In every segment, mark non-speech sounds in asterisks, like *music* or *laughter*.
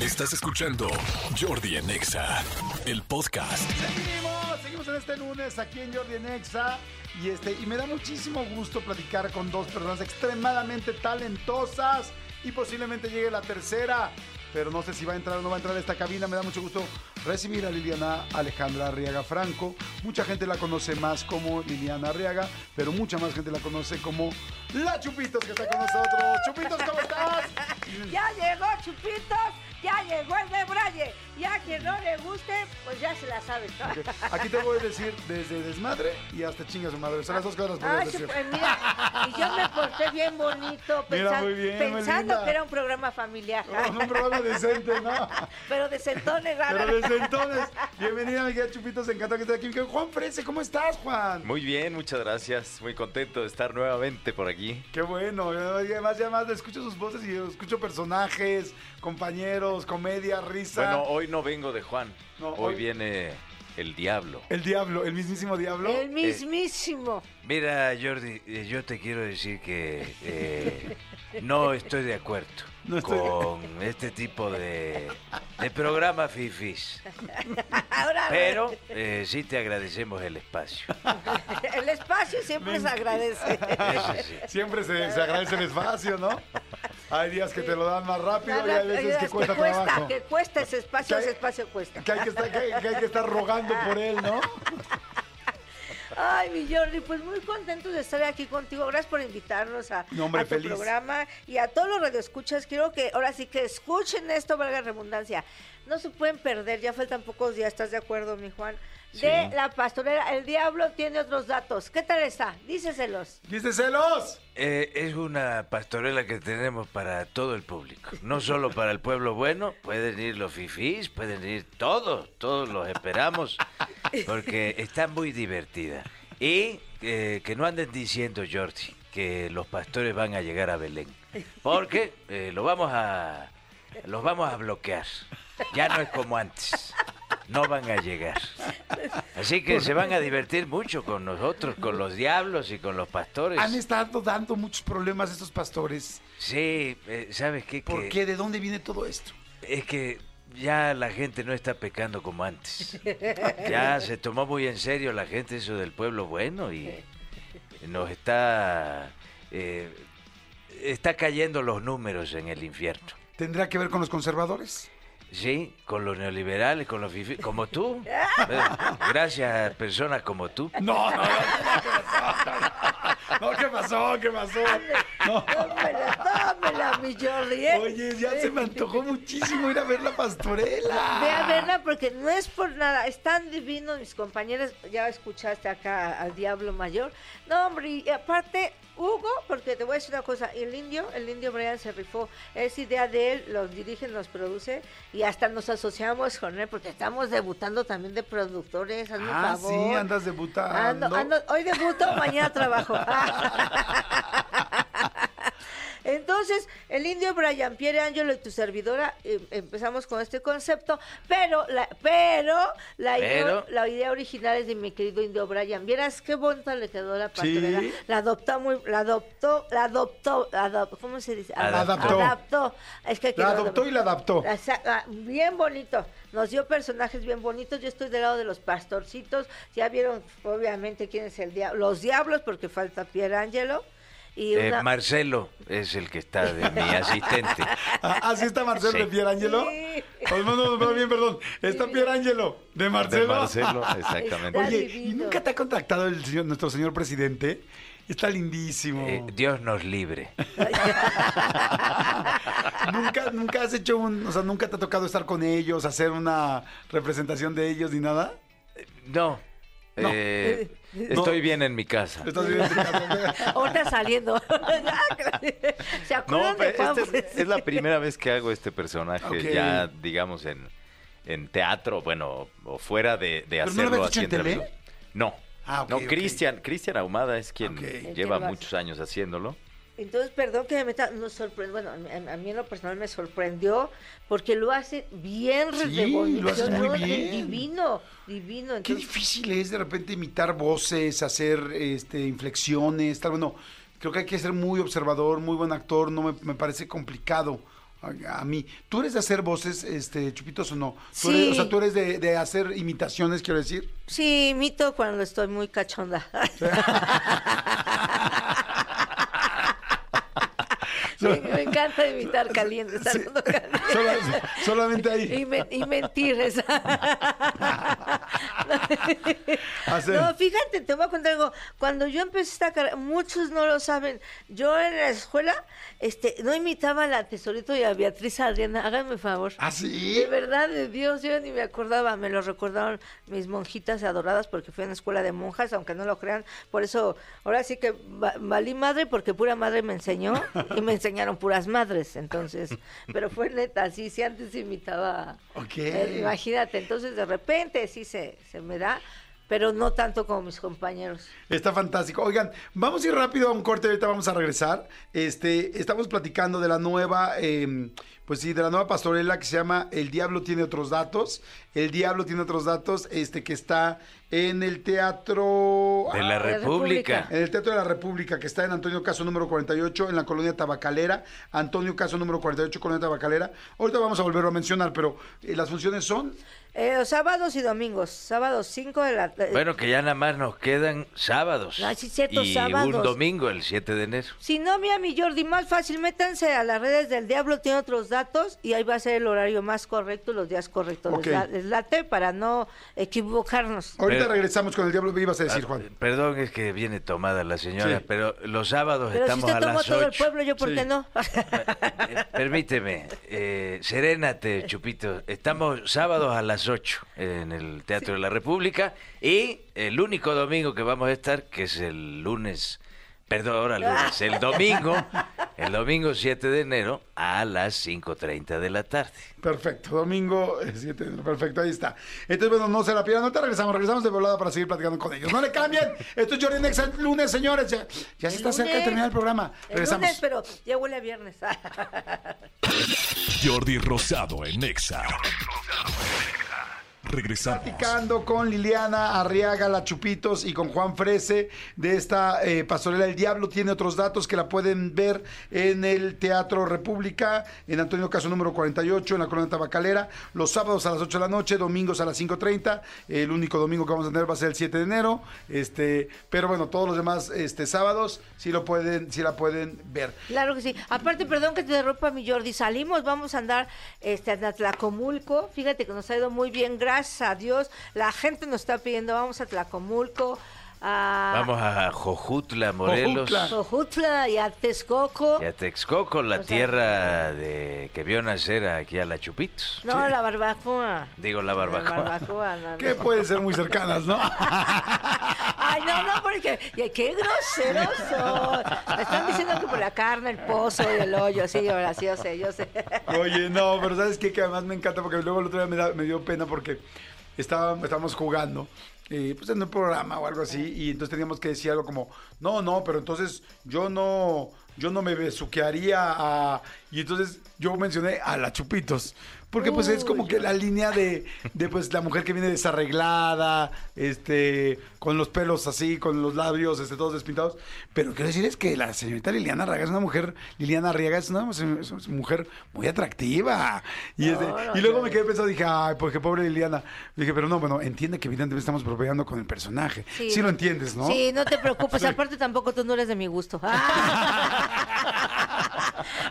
Estás escuchando Jordi en Exa, el podcast. Seguimos, seguimos en este lunes aquí en Jordi en Exa. Y, este, y me da muchísimo gusto platicar con dos personas extremadamente talentosas y posiblemente llegue la tercera. Pero no sé si va a entrar o no va a entrar a esta cabina. Me da mucho gusto recibir a Liliana Alejandra Arriaga Franco. Mucha gente la conoce más como Liliana Arriaga, pero mucha más gente la conoce como La Chupitos que está con nosotros. Chupitos, ¿cómo estás? *laughs* Ya llegó Chupitos, ya llegó el de Braille. Y a quien no le guste, pues ya se la sabe. Aquí te voy a decir desde desmadre y hasta chinga su madre. Son las dos cosas puedes decir. pues mira, y yo me porté bien bonito, *laughs* Mira, bien, pensando linda. que era un programa familiar. Oh, un programa decente, ¿no? *laughs* Pero de. Pero desde entonces, bienvenida, mi querida Chupitos, encantado que estés aquí. Juan Frese, ¿cómo estás, Juan? Muy bien, muchas gracias. Muy contento de estar nuevamente por aquí. Qué bueno, y además, ya más escucho sus voces y escucho personajes, compañeros, comedia, risa. Bueno, hoy no vengo de Juan. No, hoy, hoy- viene el diablo. El diablo, el mismísimo diablo. El mismísimo. Mira, Jordi, eh, yo te quiero decir que eh, no estoy de acuerdo No estoy- con este tipo de, de programa fifis. *laughs* Ahora, Pero eh, sí te agradecemos el espacio. *laughs* el espacio siempre se agradece. Eso sí. Siempre se, se agradece el espacio, ¿no? Hay días que te lo dan más rápido y hay veces que Es cuesta trabajo. que cuesta ese espacio, Que hay- ese espacio cuesta. Que hay que, estar, que hay- que hay que estar rogando por él, ¿no? *laughs* Ay, mi Jordi, pues muy contentos de estar aquí contigo. Gracias por invitarnos a, No, hombre, a tu feliz. programa y a todos los radioescuchas. Quiero que ahora sí que escuchen esto, valga la redundancia. No se pueden perder, ya faltan pocos días, ¿estás de acuerdo, mi Juan? De Sí. la pastorela. El diablo tiene otros datos. ¿Qué tal está? Díceselos. ¿Viste celos? Eh, es una pastorela que tenemos para todo el público. No solo para el pueblo bueno, pueden ir los fifís, pueden ir todos, todos los esperamos, *laughs* porque está muy divertida. Y eh, que no anden diciendo, Jordi, que los pastores van a llegar a Belén, porque eh, lo vamos a, los vamos a bloquear. Ya no es como antes. No van a llegar. Así que se van a divertir mucho con nosotros, con los diablos y con los pastores. Han estado dando muchos problemas estos pastores. Sí, eh, ¿sabes qué? ¿Por Que qué? ¿De dónde viene todo esto? Es que ya la gente no está pecando como antes. Ya se tomó muy en serio la gente eso del pueblo bueno y nos está... eh, está cayendo los números en el infierno. ¿Tendrá que ver con los conservadores? Sí, con los neoliberales, con los fifi- como tú. Eh, Gracias a personas como tú. No, no, no, no, ¿qué pasó? ¿Qué pasó? No. Tómela, tómela, mi Jordi. ¿eh? Oye, ya se me antojó muchísimo ir a ver la pastorela. Ve a verla porque no es por nada, están divinos mis compañeros, ya escuchaste acá al Diablo Mayor. No, hombre, y aparte, Hugo, porque te voy a decir una cosa, el indio, el indio Brian se rifó, es idea de él, los dirige, nos produce y hasta nos asociamos con él porque estamos debutando también de productores, hazme Ah, favor. sí, andas debutando. Ando- ando- hoy debuto, mañana trabajo. *laughs* Entonces, el indio Brian Pierre Angelo y tu servidora eh, empezamos con este concepto, pero la, pero la, Idea, Pero- la idea original es de mi querido indio Brian. Vieras qué bonita le quedó la pastorela. Sí. La adoptó muy, la adoptó, la adoptó, adop- ¿cómo se dice? Adaptó. Adaptó. Es que La adoptó y la adaptó. Ah, Bien bonito. Nos dio personajes bien bonitos. Yo estoy del lado de los pastorcitos. Ya vieron, obviamente, quién es el diablo. Los diablos, porque falta Pierangelo. Y Eh. Marcelo es el que está de mi *laughs* asistente. Ah, Así está Marcelo Sí. de Pierangelo. Sí. Oh, no, no, no, bien, perdón. Está Pierangelo de Marcelo. De Marcelo, *laughs* exactamente. Está Oye, ¿y nunca te ha contactado el señor, nuestro señor presidente? Está lindísimo. Eh, Dios nos libre. *laughs* ¿Nunca, nunca has hecho un, o sea, nunca te ha tocado estar con ellos, hacer una representación de ellos ni nada? No. No. eh, *laughs* estoy bien en mi casa. Estás viviendo en tu casa. Ahorita saliendo. *laughs* ¿Se acuerdan No, de pero Juan esta es, la primera vez que hago este personaje, ya digamos en, en teatro, bueno, o fuera de, de ¿Pero no lo hacerlo habías así hecho en. No. Ah, no. Cristian, Cristian Ahumada es quien lleva muchos años haciéndolo. Entonces, perdón que me meta, nos sorprendió, bueno, a, a mí en lo personal me sorprendió porque lo hace bien Sí, lo divino, divino. Qué difícil es de repente imitar voces, hacer este, inflexiones, tal. Bueno, creo que hay que ser muy observador, muy buen actor, no me, me parece complicado. a mí. ¿Tú eres de hacer voces, este, Chupitos, o no? ¿Tú Sí. eres- o sea, tú eres de, de hacer imitaciones, quiero decir. Sí, imito cuando estoy muy cachonda. *laughs* Sí, me encanta imitar calientes, hablando caliente. Sola- solamente ahí. Y, me- y mentir. esa. *laughs* *laughs* No, fíjate, te voy a contar algo. Cuando yo empecé esta carrera, muchos no lo saben. Yo en la escuela este, no imitaba a la Tesorito y a Beatriz Adriana. Háganme favor. ¿Ah, sí? De verdad, de Dios, yo ni me acordaba. Me lo recordaron mis monjitas adoradas porque fui a una escuela de monjas, aunque no lo crean. Por eso, ahora sí que va- valí madre porque pura madre me enseñó *laughs* y me enseñaron puras madres. Entonces, pero fue neta, sí, sí, antes imitaba. Ok. Eh, imagínate, entonces de repente sí se, se me da, pero no tanto como mis compañeros. Está fantástico. Oigan, vamos a ir rápido a un corte, ahorita vamos a regresar. Este, estamos platicando de la nueva, eh, pues sí, de la nueva pastorela que se llama El Diablo tiene otros datos. El Diablo tiene otros datos, este, que está en el teatro. De la Ah, República. En el Teatro de la República, que está en Antonio Caso número 48, en la colonia Tabacalera. Antonio Caso número 48, colonia Tabacalera. Ahorita vamos a volverlo a mencionar, pero eh, las funciones son. Eh, los sábados y domingos, sábados 5 de la eh, Bueno, que ya nada más nos quedan sábados. Ah, sí, cierto, y sábados. un domingo, el 7 de enero. Si no, mira mi Jordi, más fácil, métanse a las redes del Diablo, tiene otros datos y ahí va a ser el horario más correcto, los días correctos. Ok. Les, la- les late para no equivocarnos. Ahorita Pero- regresamos con el Diablo, ¿qué ibas a decir, Ah, Juan? Perdón, es que viene tomada la señora, Sí. pero los sábados Pero si estamos usted a tomó las todo el 8. pueblo, ¿yo por Sí. qué no? *laughs* Eh, Permíteme, eh, serénate, Chupito. Estamos sábados a las 8 en el Teatro de la República y el único domingo que vamos a estar, que es el lunes, perdón, ahora lunes, el domingo, el domingo 7 de enero a las 5.30 de la tarde. Perfecto, domingo 7 de enero, perfecto, ahí está. Entonces, bueno, no se la pierdan, no te regresamos, regresamos de volada para seguir platicando con ellos. No le cambien, esto es Jordi Nexa el lunes, señores, ya, ya se está cerca de terminar el programa. El Regresamos. lunes, pero ya huele a viernes. *laughs* Jordi Rosado en Nexa. Regresamos. Platicando con Liliana Arriaga, la Chupitos y con Juan Frese de esta eh, pastorela El Diablo. Tiene otros datos que la pueden ver en el Teatro República, en Antonio Caso número 48, en la Colonia Tabacalera, los sábados a las 8 de la noche, domingos a las 5.30. El único domingo que vamos a tener va a ser el 7 de enero. Este, pero bueno, todos los demás este, sábados sí, lo pueden, sí la pueden ver. Claro que sí. Aparte, perdón que te derropa mi Jordi. Salimos, vamos a andar este, a Tlacomulco. Fíjate que nos ha ido muy bien, gracias a Dios. La gente nos está pidiendo, vamos a Tlacomulco, a Vamos a Jojutla, Morelos. Jojutla. Jojutla y a Texcoco. Y a Texcoco, la O sea- tierra de que vio nacer aquí a la Chupitos. No, la barbacoa. Digo, la barbacoa. La barbacoa, no, no. Que pueden ser muy cercanas, ¿no? *laughs* Ay, no, no, porque y qué groseros son. Me están diciendo que por la carne, el pozo y el hoyo, sí, ahora sí, yo sé, yo sé. Oye, no, pero ¿sabes qué? Que además me encanta porque luego el otro día me, da- me dio pena porque estábamos jugando, eh, pues en un programa o algo así, y entonces teníamos que decir algo como, no, no, pero entonces yo no, yo no me besuquearía a... Y entonces yo mencioné a la Chupitos. Porque pues es como que la línea de, de pues la mujer que viene desarreglada, este, con los pelos así, con los labios, este, todos despintados. Pero quiero decir es que la señorita Liliana Arriaga es una mujer, Liliana Arriaga es una, es una mujer muy atractiva. Y, este, No, no, y luego no. me quedé pensando, dije, ay, porque pobre Liliana. Dije, pero no, bueno, entiende que evidentemente estamos bromeando con el personaje. Sí, lo entiendes, ¿no? Sí, no te preocupes. *laughs* Aparte, tampoco tú no eres de mi gusto. *laughs* *laughs*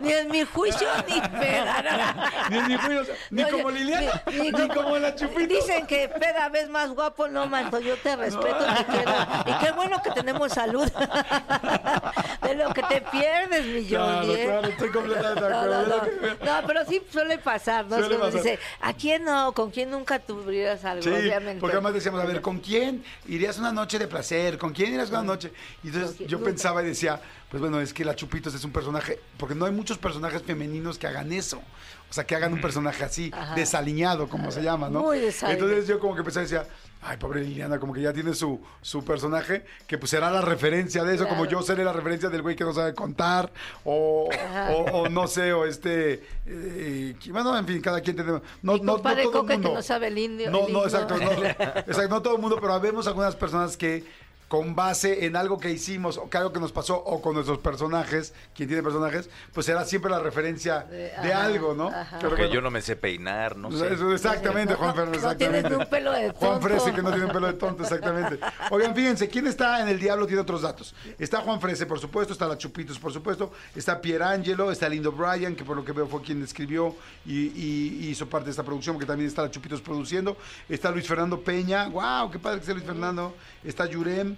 ni en mi juicio, ni *laughs* peda. Ni, ni, fui, o sea, ni No, como yo- Liliana, ni, como, la Chupito. Dicen que peda ves más guapo, no, manto, yo te respeto, te quiero. Y qué bueno que tenemos salud. *laughs* De lo que te pierdes, mi Claro, Jordi. ¿eh? claro, estoy completamente de No, acuerdo. no, pero sí suele pasar, ¿no? Suele como pasar. Dice, ¿a quién no? ¿Con quién nunca tuvieras algo? Sí, Obviamente. porque además decíamos, a ver, ¿con quién irías una noche de placer? ¿Con quién irías una noche? Y entonces yo pensaba y decía, pues bueno, es que la Chupitos es un personaje, porque no hay muchos personajes femeninos que hagan eso. O sea, que hagan un personaje así, Ajá. desaliñado, como se llama, ¿no? Muy desaliñado. Entonces yo como que pensaba y decía, ay, pobre Liliana, como que ya tiene su, su personaje, que pues será la referencia de eso, como yo seré la referencia del güey que no sabe contar, o, Ajá. o, o no sé, o este, eh, bueno, en fin, cada quien tenemos... No, Mi no, no todo el que no sabe el indio. No, el no, indio. exacto, no, *laughs* exacto, no todo el mundo, pero vemos algunas personas que con base en algo que hicimos o que algo que nos pasó o con nuestros personajes, quien tiene personajes, pues será siempre la referencia de, ajá, algo, ¿no? ajá. Pero Porque bueno, yo no me sé peinar, no sé. exactamente, No, Juan Fernández, no tienes exactamente. ni un pelo de Juan tonto. Frese, que no tiene un pelo de tonto, exactamente. Oigan, fíjense, ¿quién está en El Diablo? Tiene otros datos. Está Juan Frese, por supuesto, está la Chupitos, por supuesto, está Pierangelo, está Lindo Bryan, que por lo que veo fue quien escribió y, y- hizo parte de esta producción, porque también está la Chupitos produciendo. Está Luis Fernando Peña, wow, qué padre que sea Luis Fernando. Está Yurem.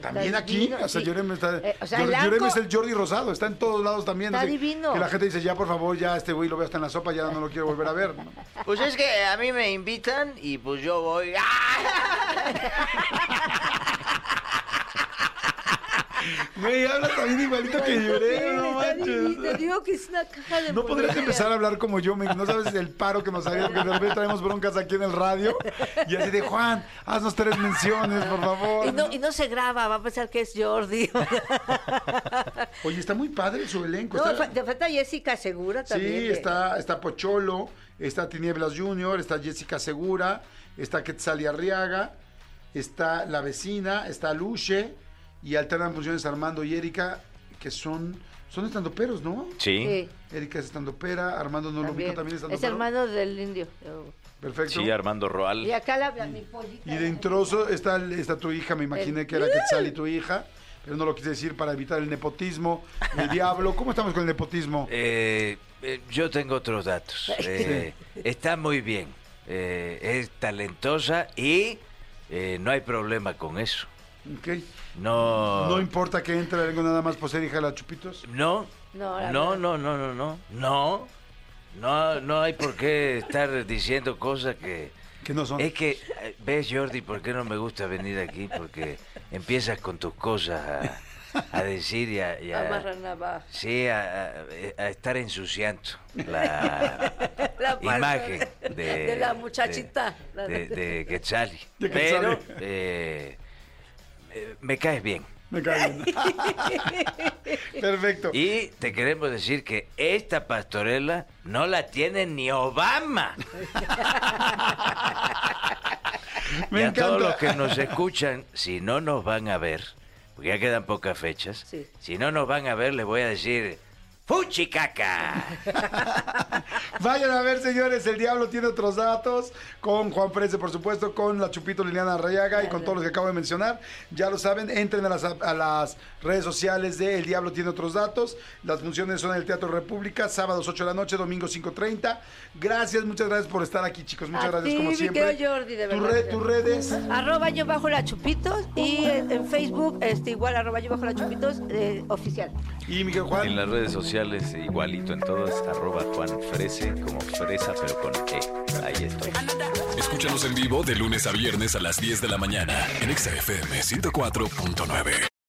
También Está aquí, divino, o sea, sí. Yurem está. Eh, o sea, el Yurem arco- es el Jordi Rosado, está en todos lados también. Está así divino. Que la gente dice, ya por favor, ya este güey lo veo hasta en la sopa, ya no lo quiero volver a ver. ¿no? Pues es que a mí me invitan y pues yo voy. *laughs* Güey, habla también igualito que Yurem, no divino, Te manches. digo que es una caja de No podrías empezar a hablar como yo, no sabes el paro que nos haría, porque de repente traemos broncas aquí en el radio y así de Juan, haznos tres menciones, por favor. Y no, y no se graba, va a pensar que es Jordi. *laughs* Oye, está muy padre su elenco. No, está- te falta Jessica Segura también. Sí, está, está Pocholo, está Tinieblas Junior, está Jessica Segura, está Quetzali Arriaga, está La Vecina, está Luche y alternan funciones Armando y Erika, que son, son estandoperos, ¿no? Sí. Sí, Erika es estandopera, Armando no lo también. ubico, también Es estandopero. hermano del indio. Perfecto. Sí, Armando Roal. Y acá la, la- mi pollita. Y de introso está, está tu hija, me imaginé que era Quetzal y tu hija, pero no lo quise decir para evitar el nepotismo, el diablo. ¿Cómo estamos con el nepotismo? *laughs* Eh, eh, yo tengo otros datos. Eh, está muy bien. Eh, es talentosa y eh, no hay problema con eso. Ok. No. No importa que entre algo nada más por ser hija de la Chupitos. No. No, la No, no, no, no, no. No. No, no hay por qué estar diciendo cosas que. Que no son. Es que, eh, ¿ves, Jordi, por qué no me gusta venir aquí? Porque empiezas con tus cosas a, a decir y a. y a- sí, a, a- a estar ensuciando la, *laughs* La imagen de, de la muchachita. de, de- de Quetzali. De Pero eh, eh, me caes bien. Me cae bien. *laughs* Perfecto. Y te queremos decir que esta pastorela no la tiene ni Obama. *laughs* Me y a encanta. todos los que nos escuchan, si no nos van a ver, porque ya quedan pocas fechas, Sí. si no nos van a ver, les voy a decir, ¡Fuchicaca! *laughs* Vayan a ver, señores, el diablo tiene otros datos. Con Juan Frese, por supuesto, con la Chupito Liliana Rayaga y con todos los que acabo de mencionar. Ya lo saben, entren a las, a las redes sociales de El Diablo tiene otros datos. Las funciones son en el Teatro República, sábados 8 de la noche, domingo 5.30. Gracias, muchas gracias por estar aquí, chicos. Muchas A gracias, ti, como mi siempre. querido Jordi, de Tu verdad. red- tus redes. Arroba yo bajo la chupitos y en, en Facebook este, igual arroba yo bajo la chupitos eh, oficial. Y Miguel Juan. En las redes sociales, igualito en todas, arroba Juan Frese, como fresa, pero con E. Ahí estoy. Escúchanos en vivo de lunes a viernes a las 10 de la mañana en Exa FM 104.9.